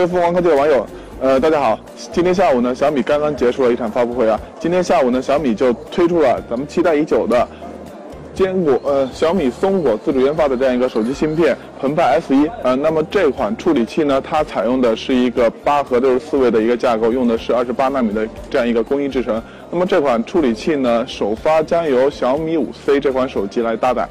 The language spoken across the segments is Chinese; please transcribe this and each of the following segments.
各位凤凰科技的网友，呃，大家好。今天下午呢，小米刚刚结束了一场发布会啊。今天下午呢，小米就推出了咱们期待已久的坚果呃小米松果自主研发的这样一个手机芯片澎湃 S 一呃，那么这款处理器呢，它采用的是一个八核六十四位的一个架构，用的是二十八纳米的这样一个工艺制成。那么这款处理器呢，首发将由小米五 C 这款手机来搭载。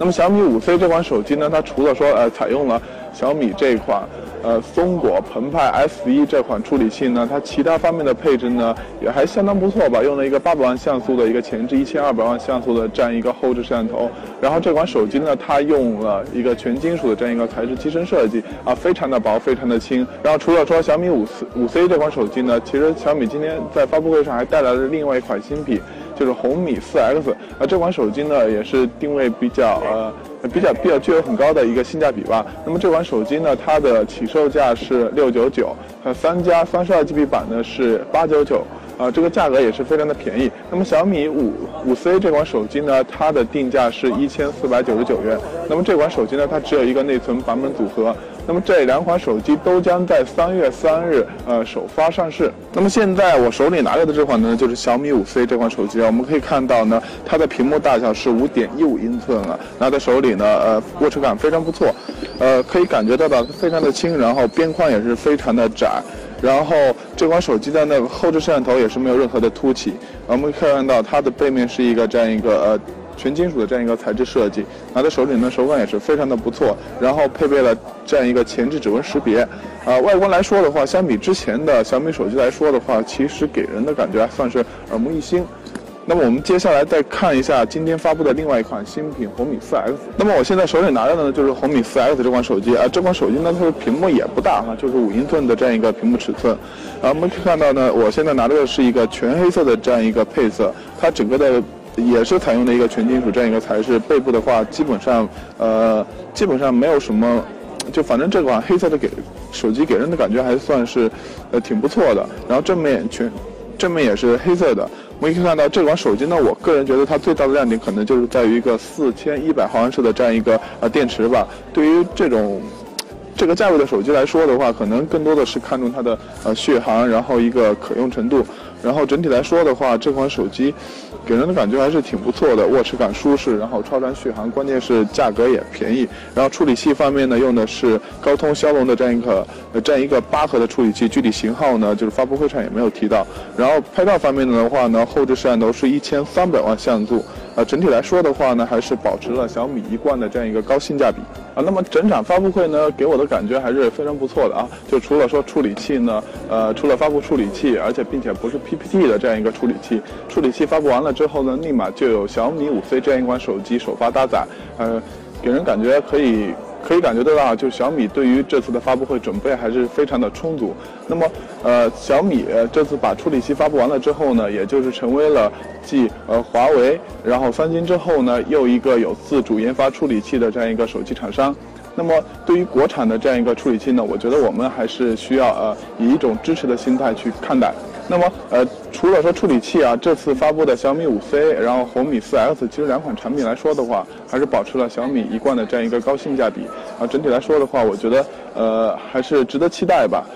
那么小米五 C 这款手机呢，它除了说呃采用了小米这款。呃，松果澎湃 S 一这款处理器呢，它其他方面的配置呢也还相当不错吧。用了一个八百万像素的一个前置，一千二百万像素的这样一个后置摄像头。然后这款手机呢，它用了一个全金属的这样一个材质机身设计啊，非常的薄，非常的轻。然后除了说小米五五 C 这款手机呢，其实小米今天在发布会上还带来了另外一款新品，就是红米四 X。啊，这款手机呢也是定位比较呃。比较比较具有很高的一个性价比吧。那么这款手机呢，它的起售价是六九九，呃，三加三十二 GB 版呢是八九九，啊，这个价格也是非常的便宜。那么小米五五 C 这款手机呢，它的定价是一千四百九十九元。那么这款手机呢，它只有一个内存版本组合。那么这两款手机都将在三月三日，呃，首发上市。那么现在我手里拿着的这款呢，就是小米五 C 这款手机啊。我们可以看到呢，它的屏幕大小是五点一五英寸啊，拿在手里呢，呃，握持感非常不错，呃，可以感觉到的非常的轻，然后边框也是非常的窄，然后这款手机的那个后置摄像头也是没有任何的凸起。我们可以看到它的背面是一个这样一个呃。全金属的这样一个材质设计，拿在手里呢，手感也是非常的不错。然后配备了这样一个前置指纹识别，啊，外观来说的话，相比之前的小米手机来说的话，其实给人的感觉还算是耳目一新。那么我们接下来再看一下今天发布的另外一款新品红米 4X。那么我现在手里拿着的呢就是红米 4X 这款手机啊，这款手机呢它的屏幕也不大哈，就是五英寸的这样一个屏幕尺寸。啊，我们可以看到呢，我现在拿着的是一个全黑色的这样一个配色，它整个的。也是采用的一个全金属这样一个材质，背部的话基本上呃基本上没有什么，就反正这款黑色的给手机给人的感觉还算是呃挺不错的。然后正面全正面也是黑色的。我们可以看到这款手机呢，我个人觉得它最大的亮点可能就是在于一个四千一百毫安时的这样一个呃电池吧。对于这种这个价位的手机来说的话，可能更多的是看重它的呃续航，然后一个可用程度。然后整体来说的话，这款手机给人的感觉还是挺不错的，握持感舒适，然后超长续航，关键是价格也便宜。然后处理器方面呢，用的是高通骁龙的这样一个呃这样一个八核的处理器，具体型号呢就是发布会上也没有提到。然后拍照方面的话呢，后置摄像头是一千三百万像素。呃，整体来说的话呢，还是保持了小米一贯的这样一个高性价比啊。那么整场发布会呢，给我的感觉还是非常不错的啊。就除了说处理器呢，呃，除了发布处理器，而且并且不是 PPT 的这样一个处理器，处理器发布完了之后呢，立马就有小米五 C 这样一款手机首发搭载，呃，给人感觉可以。可以感觉得到，就小米对于这次的发布会准备还是非常的充足。那么，呃，小米这次把处理器发布完了之后呢，也就是成为了继呃华为，然后三星之后呢，又一个有自主研发处理器的这样一个手机厂商。那么，对于国产的这样一个处理器呢，我觉得我们还是需要呃以一种支持的心态去看待。那么，呃，除了说处理器啊，这次发布的小米五 C，然后红米四 X，其实两款产品来说的话，还是保持了小米一贯的这样一个高性价比。啊，整体来说的话，我觉得呃还是值得期待吧。